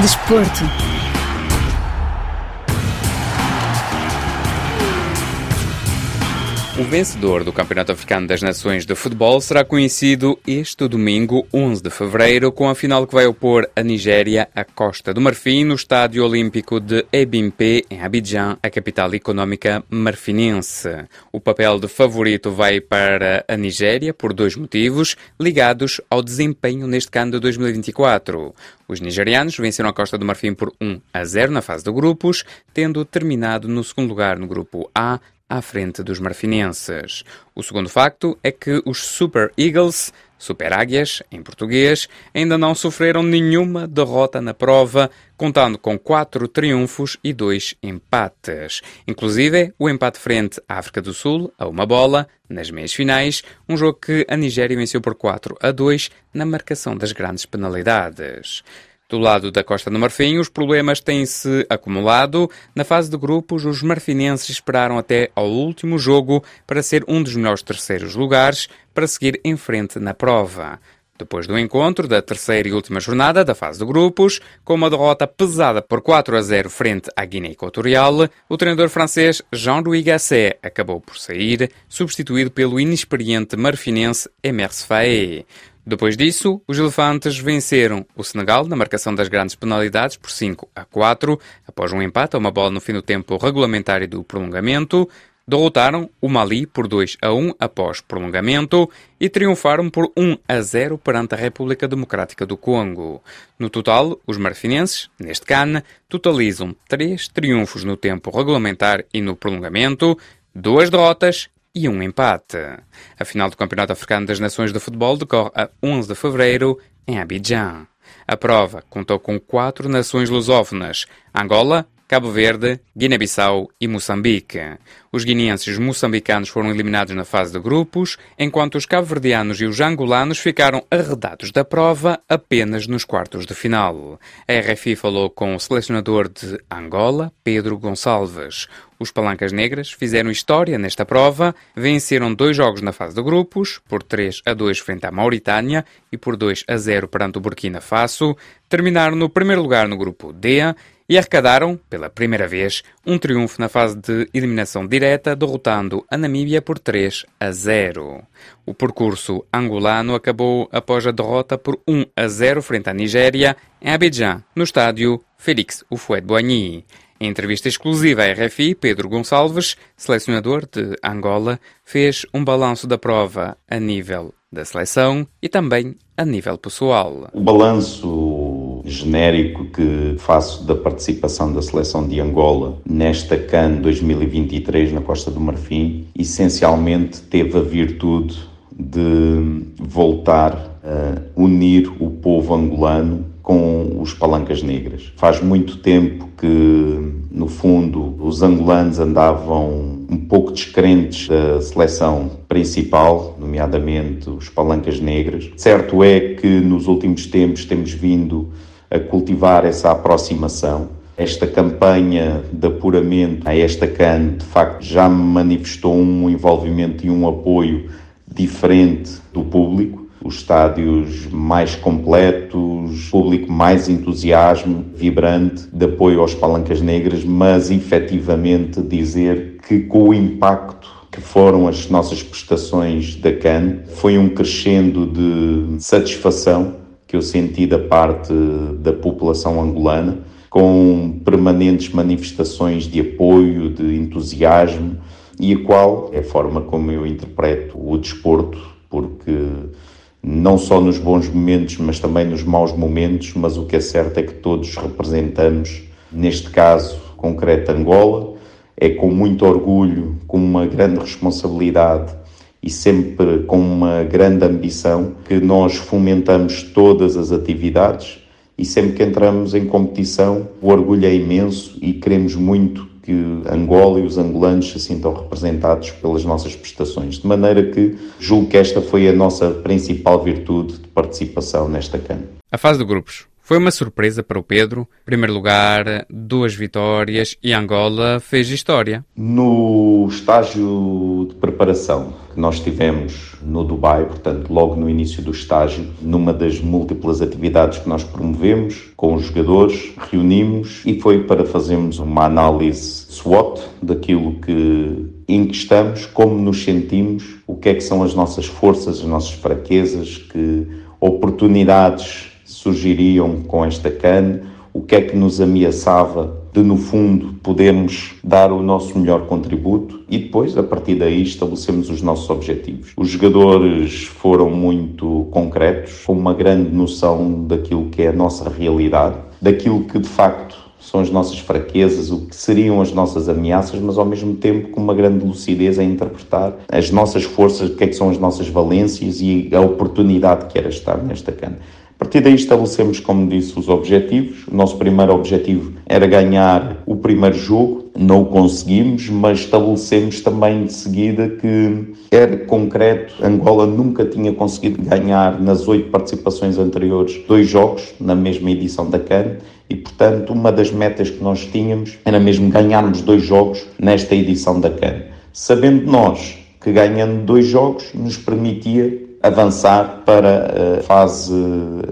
Desporto. O vencedor do Campeonato Africano das Nações de Futebol será conhecido este domingo, 11 de fevereiro, com a final que vai opor a Nigéria à Costa do Marfim no Estádio Olímpico de Ebimpe, em Abidjan, a capital económica marfinense. O papel de favorito vai para a Nigéria por dois motivos ligados ao desempenho neste CAN de 2024. Os nigerianos venceram a Costa do Marfim por 1 a 0 na fase de grupos, tendo terminado no segundo lugar no grupo A, à frente dos marfinenses. O segundo facto é que os Super Eagles, Super Águias, em português, ainda não sofreram nenhuma derrota na prova, contando com quatro triunfos e dois empates. Inclusive, o empate frente à África do Sul, a uma bola, nas meias finais, um jogo que a Nigéria venceu por 4 a 2 na marcação das grandes penalidades. Do lado da Costa do Marfim, os problemas têm-se acumulado. Na fase de grupos, os marfinenses esperaram até ao último jogo para ser um dos melhores terceiros lugares para seguir em frente na prova. Depois do encontro da terceira e última jornada da fase de grupos, com uma derrota pesada por 4 a 0 frente à Guiné Equatorial, o treinador francês Jean-Louis Gasset acabou por sair, substituído pelo inexperiente marfinense Emerse Faé. Depois disso, os elefantes venceram o Senegal na marcação das grandes penalidades por 5 a 4, após um empate a uma bola no fim do tempo regulamentar e do prolongamento. Derrotaram o Mali por 2 a 1 após prolongamento e triunfaram por 1 a 0 perante a República Democrática do Congo. No total, os marfinenses, neste CAN, totalizam 3 triunfos no tempo regulamentar e no prolongamento, duas derrotas e um empate. A final do Campeonato Africano das Nações de Futebol decorre a 11 de fevereiro em Abidjan. A prova contou com quatro nações lusófonas: Angola, Cabo Verde, Guiné-Bissau e Moçambique. Os guineenses os moçambicanos foram eliminados na fase de grupos, enquanto os cabo-verdianos e os angolanos ficaram arredados da prova apenas nos quartos de final. A RFI falou com o selecionador de Angola, Pedro Gonçalves. Os Palancas Negras fizeram história nesta prova, venceram dois jogos na fase de grupos, por 3 a 2 frente à Mauritânia e por 2 a 0 perante o Burkina Faso, terminaram no primeiro lugar no grupo D e arrecadaram, pela primeira vez, um triunfo na fase de eliminação direta, derrotando a Namíbia por 3 a 0. O percurso angolano acabou após a derrota por 1 a 0 frente à Nigéria, em Abidjan, no estádio Félix Houphouët-Boigny. Em entrevista exclusiva à RFI, Pedro Gonçalves, selecionador de Angola, fez um balanço da prova a nível da seleção e também a nível pessoal. O balanço genérico que faço da participação da seleção de Angola nesta CAN 2023 na Costa do Marfim, essencialmente teve a virtude de voltar a unir o povo angolano com os palancas negras. Faz muito tempo que, no fundo, os angolanos andavam um pouco descrentes da seleção principal, nomeadamente os palancas negras. Certo é que nos últimos tempos temos vindo a cultivar essa aproximação. Esta campanha de apuramento a esta CAN, de facto, já manifestou um envolvimento e um apoio diferente do público. Os estádios mais completos, público mais entusiasmo, vibrante, de apoio aos palancas negras, mas efetivamente dizer que com o impacto que foram as nossas prestações da CAN, foi um crescendo de satisfação que eu senti da parte da população angolana, com permanentes manifestações de apoio, de entusiasmo, e a qual é a forma como eu interpreto o desporto, porque não só nos bons momentos, mas também nos maus momentos, mas o que é certo é que todos representamos, neste caso concreto Angola, é com muito orgulho, com uma grande responsabilidade e sempre com uma grande ambição que nós fomentamos todas as atividades e sempre que entramos em competição o orgulho é imenso e queremos muito que Angola e os angolanos se sintam representados pelas nossas prestações. De maneira que julgo que esta foi a nossa principal virtude de participação nesta CAN. A fase de grupos Foi uma surpresa para o Pedro. Primeiro lugar, duas vitórias e Angola fez história. No estágio de preparação que nós tivemos no Dubai, portanto, logo no início do estágio, numa das múltiplas atividades que nós promovemos com os jogadores, reunimos e foi para fazermos uma análise SWOT daquilo que em que estamos, como nos sentimos, o que é que são as nossas forças, as nossas fraquezas, que oportunidades surgiriam com esta CAN, o que é que nos ameaçava de, no fundo, podermos dar o nosso melhor contributo e depois, a partir daí, estabelecemos os nossos objetivos. Os jogadores foram muito concretos, com uma grande noção daquilo que é a nossa realidade, daquilo que de facto são as nossas fraquezas, o que seriam as nossas ameaças, mas ao mesmo tempo com uma grande lucidez a interpretar as nossas forças, o que é que são as nossas valências e a oportunidade que era estar nesta cana. A partir daí estabelecemos, como disse, os objetivos. O nosso primeiro objetivo era ganhar o primeiro jogo, não o conseguimos, mas estabelecemos também de seguida que era concreto. Angola nunca tinha conseguido ganhar nas oito participações anteriores dois jogos na mesma edição da CAN e, portanto, uma das metas que nós tínhamos era mesmo ganharmos dois jogos nesta edição da CAN. Sabendo nós que ganhando dois jogos nos permitia avançar para a fase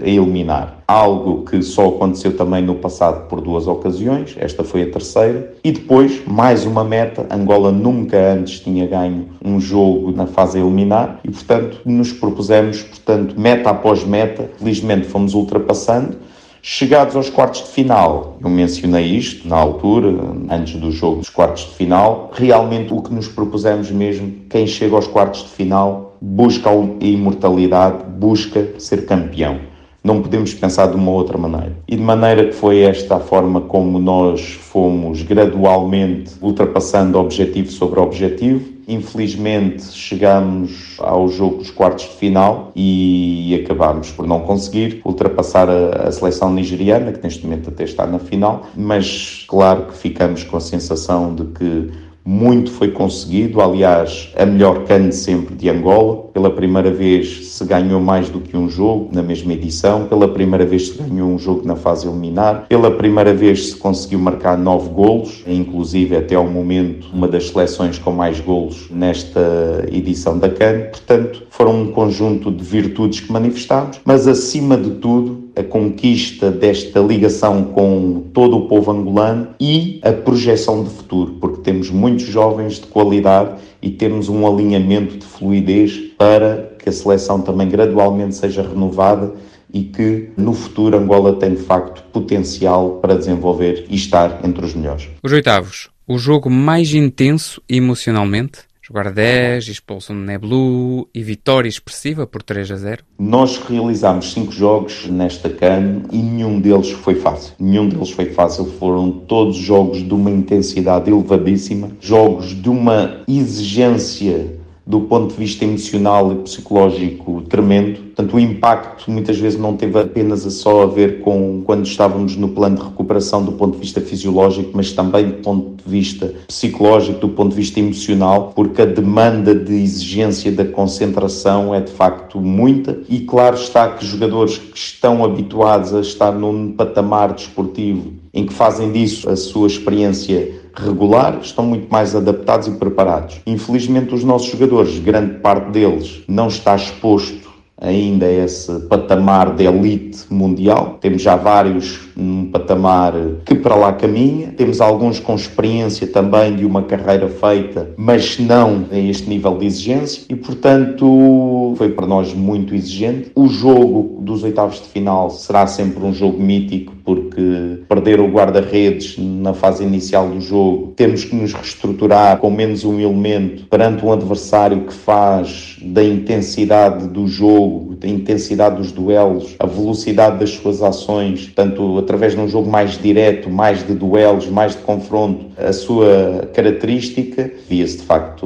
a eliminar. Algo que só aconteceu também no passado por duas ocasiões, esta foi a terceira. E depois, mais uma meta, Angola nunca antes tinha ganho um jogo na fase a eliminar e, portanto, nos propusemos, portanto, meta após meta, felizmente fomos ultrapassando. Chegados aos quartos de final, eu mencionei isto na altura, antes do jogo dos quartos de final, realmente o que nos propusemos mesmo, quem chega aos quartos de final busca a imortalidade, busca ser campeão. Não podemos pensar de uma outra maneira. E de maneira que foi esta a forma como nós fomos gradualmente ultrapassando objetivo sobre objetivo. Infelizmente chegamos ao jogo dos quartos de final e acabámos por não conseguir ultrapassar a, a seleção nigeriana, que neste momento até está na final, mas claro que ficamos com a sensação de que muito foi conseguido, aliás, a melhor CAN sempre de Angola. Pela primeira vez se ganhou mais do que um jogo na mesma edição. Pela primeira vez se ganhou um jogo na fase eliminar. Pela primeira vez se conseguiu marcar nove golos, inclusive até ao momento uma das seleções com mais golos nesta edição da CAN. Portanto, foram um conjunto de virtudes que manifestámos, mas acima de tudo a conquista desta ligação com todo o povo angolano e a projeção de futuro, porque temos muitos jovens de qualidade e temos um alinhamento de fluidez para que a seleção também gradualmente seja renovada e que no futuro Angola tem de facto potencial para desenvolver e estar entre os melhores. Os oitavos, o jogo mais intenso emocionalmente? Jogar 10, expulsão de Neblu e vitória expressiva por 3 a 0? Nós realizámos 5 jogos nesta CAN e nenhum deles foi fácil. Nenhum deles foi fácil. Foram todos jogos de uma intensidade elevadíssima, jogos de uma exigência do ponto de vista emocional e psicológico tremendo. Portanto, o impacto muitas vezes não teve apenas a só a ver com quando estávamos no plano de recuperação do ponto de vista fisiológico, mas também do ponto de vista psicológico, do ponto de vista emocional, porque a demanda de exigência da concentração é de facto muita e claro está que jogadores que estão habituados a estar num patamar desportivo em que fazem disso a sua experiência regular, estão muito mais adaptados e preparados. Infelizmente, os nossos jogadores, grande parte deles, não está exposto ainda esse patamar de elite mundial. Temos já vários num patamar que para lá caminha. Temos alguns com experiência também de uma carreira feita, mas não a este nível de exigência e, portanto, foi para nós muito exigente. O jogo dos oitavos de final será sempre um jogo mítico porque perder o guarda-redes na fase inicial do jogo, temos que nos reestruturar com menos um elemento perante um adversário que faz da intensidade do jogo, da intensidade dos duelos, a velocidade das suas ações, tanto através de um jogo mais direto, mais de duelos, mais de confronto, a sua característica, via-se de facto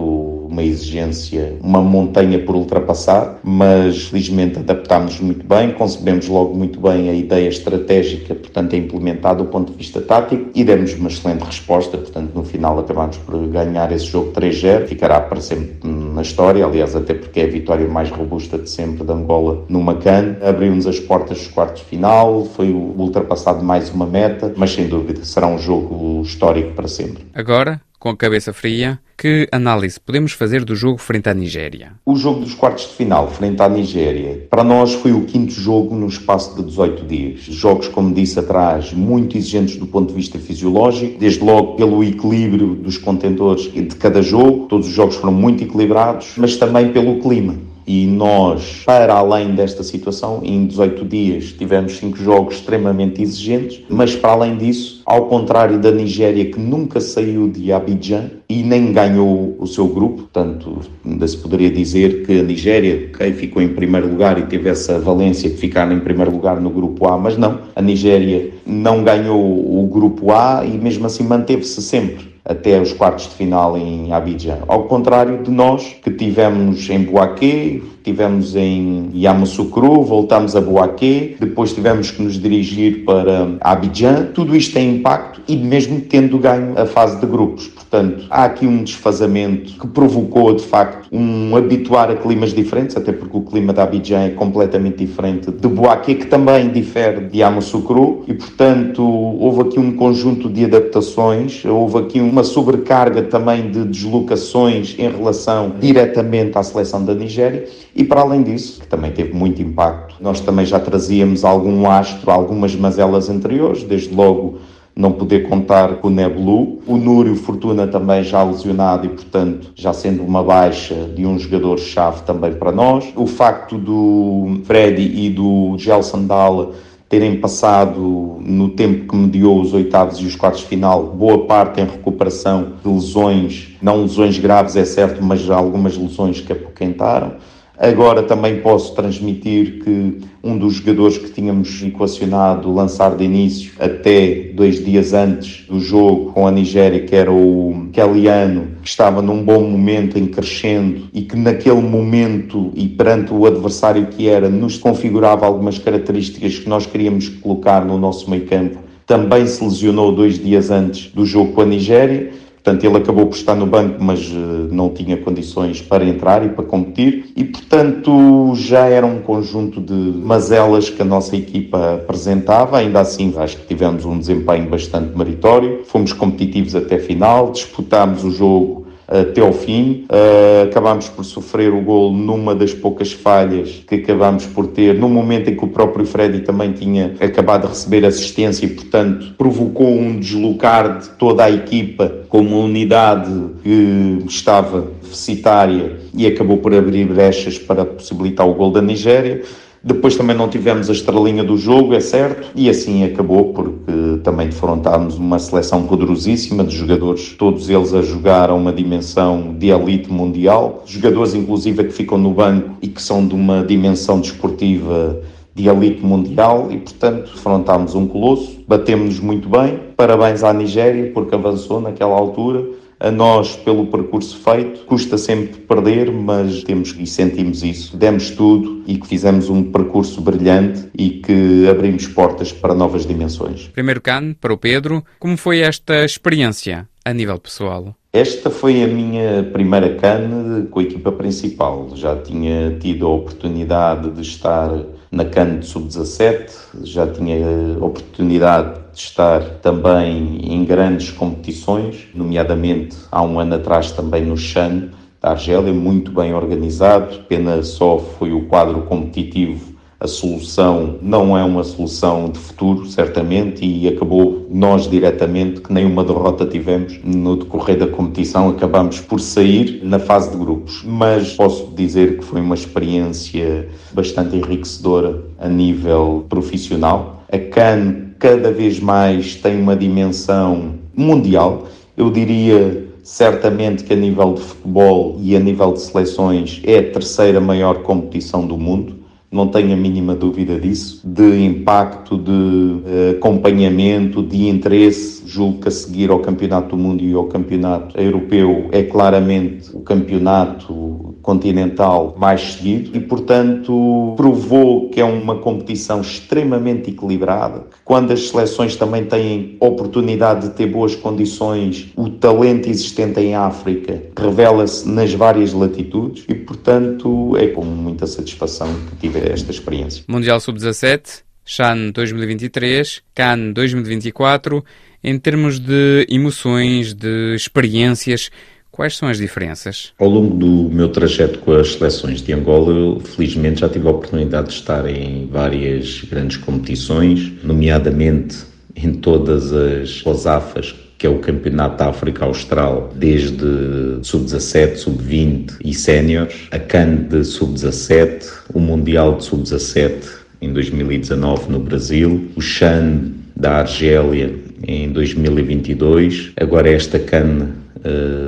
uma exigência, uma montanha por ultrapassar, mas felizmente adaptámos muito bem, concebemos logo muito bem a ideia estratégica, portanto, é implementada do ponto de vista tático e demos uma excelente resposta, portanto, no final acabámos por ganhar esse jogo 3-0, ficará para sempre na história, aliás, até porque é a vitória mais robusta de sempre de Angola no Macan. Abriu-nos as portas dos quartos de final, foi ultrapassado mais uma meta, mas sem dúvida será um jogo histórico para sempre. Agora, com a cabeça fria, que análise podemos fazer do jogo frente à Nigéria? O jogo dos quartos de final frente à Nigéria, para nós foi o quinto jogo no espaço de 18 dias. Jogos, como disse atrás, muito exigentes do ponto de vista fisiológico, desde logo pelo equilíbrio dos contentores de cada jogo, todos os jogos foram muito equilibrados, mas também pelo clima e nós, para além desta situação, em 18 dias tivemos cinco jogos extremamente exigentes, mas para além disso, ao contrário da Nigéria que nunca saiu de Abidjan e nem ganhou o seu grupo, portanto, ainda se poderia dizer que a Nigéria okay, ficou em primeiro lugar e teve essa valência de ficar em primeiro lugar no grupo A, mas não, a Nigéria não ganhou o grupo A e mesmo assim manteve-se sempre até os quartos de final em Abidjan. Ao contrário de nós, que tivemos em Boaquê, tivemos em Yamoussoukro, voltamos a Boaquê, depois tivemos que nos dirigir para Abidjan. Tudo isto tem impacto e mesmo tendo ganho a fase de grupos. Portanto, há aqui um desfazamento que provocou, de facto, um habituar a climas diferentes, até porque o clima da Abidjan é completamente diferente de Boaquê, que também difere de Yamoussoukro, e, portanto, houve aqui um conjunto de adaptações, houve aqui uma sobrecarga também de deslocações em relação diretamente à seleção da Nigéria, e para além disso, que também teve muito impacto, nós também já trazíamos algum astro, algumas mazelas anteriores, desde logo não poder contar com o Neblu. O Núrio Fortuna também já lesionado e, portanto, já sendo uma baixa de um jogador-chave também para nós. O facto do Freddy e do Gelson Dalla terem passado no tempo que mediou os oitavos e os quartos de final, boa parte em recuperação de lesões, não lesões graves é certo, mas algumas lesões que apoquentaram. Agora também posso transmitir que um dos jogadores que tínhamos equacionado lançar de início até dois dias antes do jogo com a Nigéria, que era o Kellyanno, que estava num bom momento em crescendo e que naquele momento e perante o adversário que era, nos configurava algumas características que nós queríamos colocar no nosso meio campo, também se lesionou dois dias antes do jogo com a Nigéria Portanto, ele acabou por estar no banco, mas uh, não tinha condições para entrar e para competir, e portanto já era um conjunto de mazelas que a nossa equipa apresentava. Ainda assim, acho que tivemos um desempenho bastante meritório, fomos competitivos até final, disputámos o jogo até ao fim. Uh, acabámos por sofrer o gol numa das poucas falhas que acabámos por ter, no momento em que o próprio Freddy também tinha acabado de receber assistência e, portanto, provocou um deslocar de toda a equipa com uma unidade que estava deficitária e acabou por abrir brechas para possibilitar o gol da Nigéria. Depois também não tivemos a estrelinha do jogo, é certo, e assim acabou, porque também defrontámos uma seleção poderosíssima de jogadores, todos eles a jogar a uma dimensão de elite mundial, jogadores inclusive que ficam no banco e que são de uma dimensão desportiva de elite mundial e, portanto, defrontámos um colosso, batemos-nos muito bem. Parabéns à Nigéria, porque avançou naquela altura a nós pelo percurso feito. Custa sempre perder, mas temos e sentimos isso. Demos tudo e que fizemos um percurso brilhante e que abrimos portas para novas dimensões. Primeiro CAN, para o Pedro, como foi esta experiência a nível pessoal? Esta foi a minha primeira CAN com a equipa principal. Já tinha tido a oportunidade de estar na CAN de Sub-17, já tinha a oportunidade de estar também em grandes competições, nomeadamente há um ano atrás também no Chan da Argélia, muito bem organizado, pena só foi o quadro competitivo a solução não é uma solução de futuro, certamente, e acabou nós diretamente, que nem uma derrota tivemos no decorrer da competição, acabamos por sair na fase de grupos. Mas posso dizer que foi uma experiência bastante enriquecedora a nível profissional. A CAN cada vez mais tem uma dimensão mundial. Eu diria certamente que a nível de futebol e a nível de seleções é a terceira maior competição do mundo não tenho a mínima dúvida disso, de impacto, de eh, acompanhamento, de interesse. Julgo que a seguir ao Campeonato do Mundo e ao Campeonato Europeu é claramente o campeonato continental mais seguido e, portanto, provou que é uma competição extremamente equilibrada. Quando as seleções também têm oportunidade de ter boas condições, o talento existente em África revela-se nas várias latitudes e, portanto, é com muita satisfação que tive esta experiência. Mundial Sub-17, Chan 2023, Cannes 2024. Em termos de emoções, de experiências, Quais são as diferenças? Ao longo do meu trajeto com as seleções de Angola, eu felizmente já tive a oportunidade de estar em várias grandes competições, nomeadamente em todas as COSAFAs, que é o Campeonato da África Austral, desde sub-17, sub-20 e séniores, a CAN de sub-17, o Mundial de sub-17 em 2019 no Brasil, o CHAN da Argélia em 2022, agora esta CAN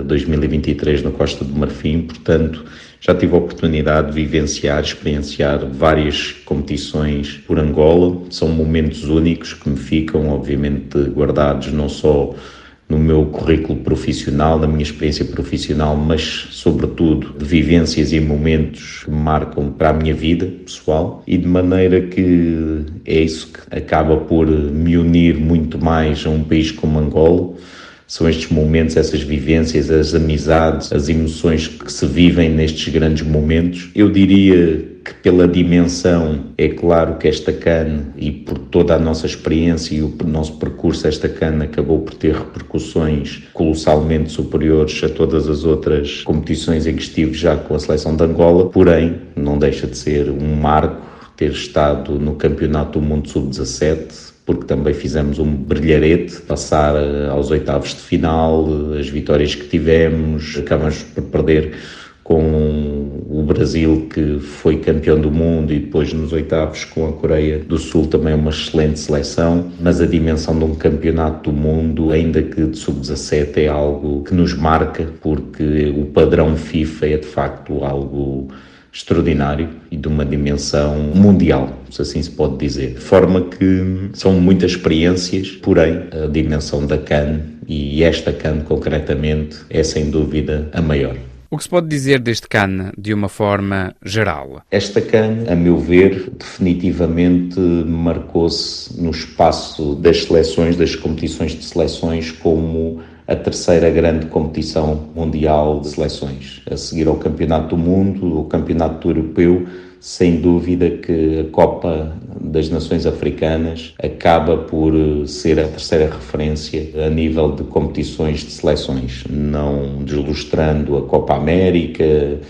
2023 eh, na Costa do Marfim, portanto já tive a oportunidade de vivenciar, experienciar várias competições por Angola. São momentos únicos que me ficam, obviamente, guardados não só no meu currículo profissional, na minha experiência profissional, mas sobretudo de vivências e momentos que me marcam para a minha vida pessoal. E de maneira que é isso que acaba por me unir muito mais a um país como Angola são estes momentos, essas vivências, as amizades, as emoções que se vivem nestes grandes momentos. Eu diria que pela dimensão, é claro que esta cana e por toda a nossa experiência e o nosso percurso, esta cana acabou por ter repercussões colossalmente superiores a todas as outras competições em que estive já com a seleção de Angola, porém não deixa de ser um marco ter estado no Campeonato do Mundo Sub-17, porque também fizemos um brilharete, passar eh, aos oitavos de final, eh, as vitórias que tivemos, acabamos por perder com o Brasil, que foi campeão do mundo, e depois nos oitavos com a Coreia do Sul, também uma excelente seleção. Mas a dimensão de um campeonato do mundo, ainda que de sub-17, é algo que nos marca, porque o padrão FIFA é de facto algo extraordinário e de uma dimensão mundial, se assim se pode dizer. De forma que são muitas experiências, porém a dimensão da CAN e esta CAN concretamente é sem dúvida a maior. O que se pode dizer deste CAN de uma forma geral? Esta CAN, a meu ver, definitivamente marcou-se no espaço das seleções, das competições de seleções, como a terceira grande competição mundial de seleções, a seguir ao Campeonato do Mundo, o Campeonato Europeu sem dúvida que a Copa das Nações Africanas acaba por eh, ser a terceira referência a nível de competições de seleções, não deslustrando a Copa América,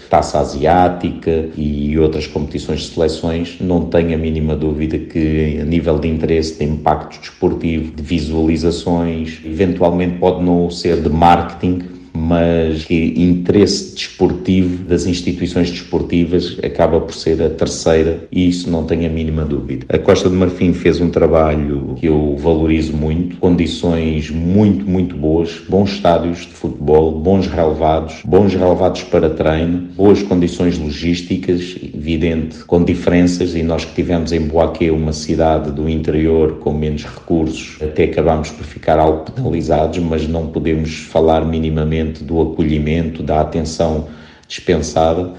Taça Asiática e outras competições de seleções, não tenho a mínima dúvida que a nível de interesse, de impacto desportivo, de visualizações, eventualmente pode não ser de marketing, mas que interesse desportivo das instituições desportivas acaba por ser a terceira e isso não tenho a mínima dúvida. A Costa do Marfim fez um trabalho que eu valorizo muito, condições muito, muito boas, bons estádios de futebol, bons relevados, bons relevados para treino, boas condições logísticas, evidente, com diferenças e nós que tivemos em Boaquê, uma cidade do interior com menos recursos, até acabamos por ficar algo penalizados, mas não podemos falar minimamente do acolhimento, da atenção dispensada.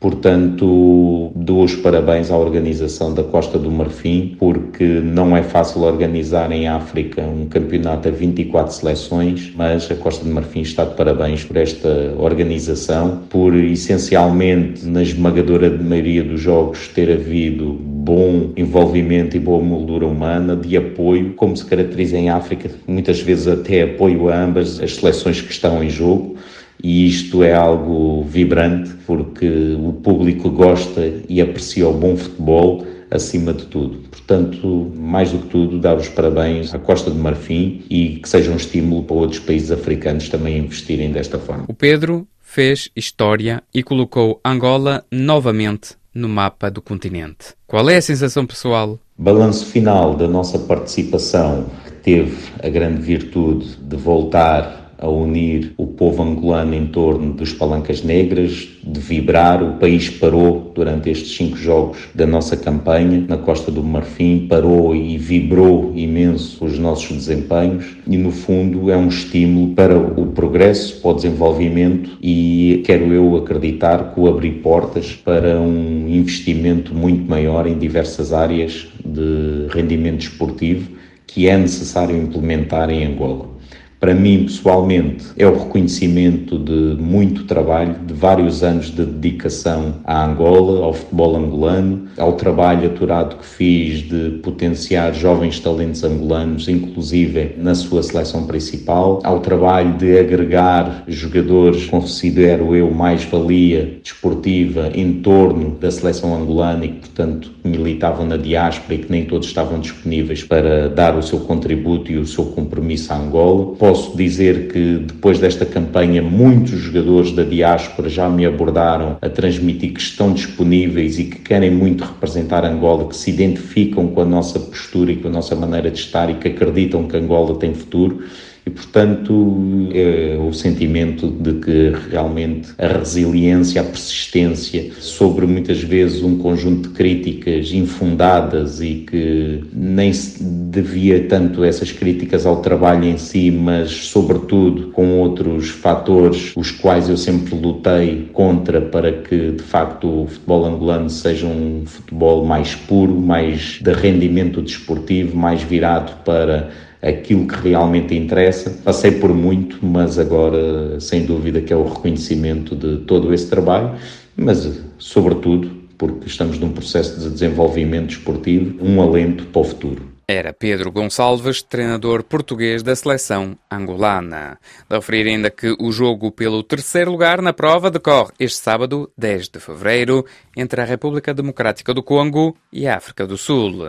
Portanto, dou os parabéns à organização da Costa do Marfim, porque não é fácil organizar em África um campeonato a 24 seleções, mas a Costa do Marfim está de parabéns por esta organização, por essencialmente, na esmagadora maioria dos jogos, ter havido bom envolvimento e boa moldura humana, de apoio, como se caracteriza em África, muitas vezes até apoio a ambas as seleções que estão em jogo e isto é algo vibrante porque o público gosta e aprecia o bom futebol acima de tudo. Portanto, mais do que tudo, dar os parabéns à Costa de Marfim e que seja um estímulo para outros países africanos também investirem desta forma. O Pedro fez história e colocou Angola novamente no mapa do continente. Qual é a sensação pessoal? Balanço final da nossa participação, que teve a grande virtude de voltar a unir o povo angolano em torno dos palancas negras, de vibrar. O país parou durante estes cinco jogos da nossa campanha na Costa do Marfim, parou e vibrou imenso os nossos desempenhos e, no fundo, é um estímulo para o progresso, para o desenvolvimento e quero eu acreditar que o abrir portas para um investimento muito maior em diversas áreas de rendimento esportivo que é necessário implementar em Angola. Para mim, pessoalmente, é o reconhecimento de muito trabalho, de vários anos de dedicação à Angola, ao futebol angolano, ao trabalho aturado que fiz de potenciar jovens talentos angolanos, inclusive na sua seleção principal, ao trabalho de agregar jogadores, considero eu, mais valia desportiva em torno da seleção angolana e que, portanto, militavam na diáspora e que nem todos estavam disponíveis para dar o seu contributo e o seu compromisso à Angola posso dizer que depois desta campanha muitos jogadores da diáspora já me abordaram a transmitir que estão disponíveis e que querem muito representar Angola, que se identificam com a nossa postura e com a nossa maneira de estar e que acreditam que Angola tem futuro e, portanto, é o sentimento de que realmente a resiliência, a persistência sobre muitas vezes um conjunto de críticas infundadas e que nem se devia tanto essas críticas ao trabalho em si, mas sobretudo com outros fatores, os quais eu sempre lutei contra para que de facto o futebol angolano seja um futebol mais puro, mais de rendimento desportivo, mais virado para aquilo que realmente interessa. Passei por muito, mas agora, sem dúvida, que é o reconhecimento de todo esse trabalho, mas, sobretudo, porque estamos num processo de desenvolvimento esportivo, um alento para o futuro. Era Pedro Gonçalves, treinador português da seleção angolana. De referir ainda que o jogo pelo terceiro lugar na prova decorre este sábado, 10 de fevereiro, entre a República Democrática do Congo e a África do Sul.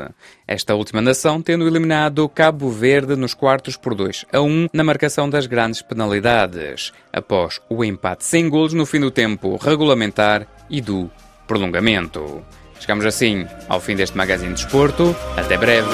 Esta última nação tendo eliminado Cabo Verde nos quartos por 2 a 1 na marcação das grandes penalidades, após o empate sem golos no fim do tempo regulamentar e do prolongamento. Chegamos assim ao fim deste Magazine de Desporto. Até breve.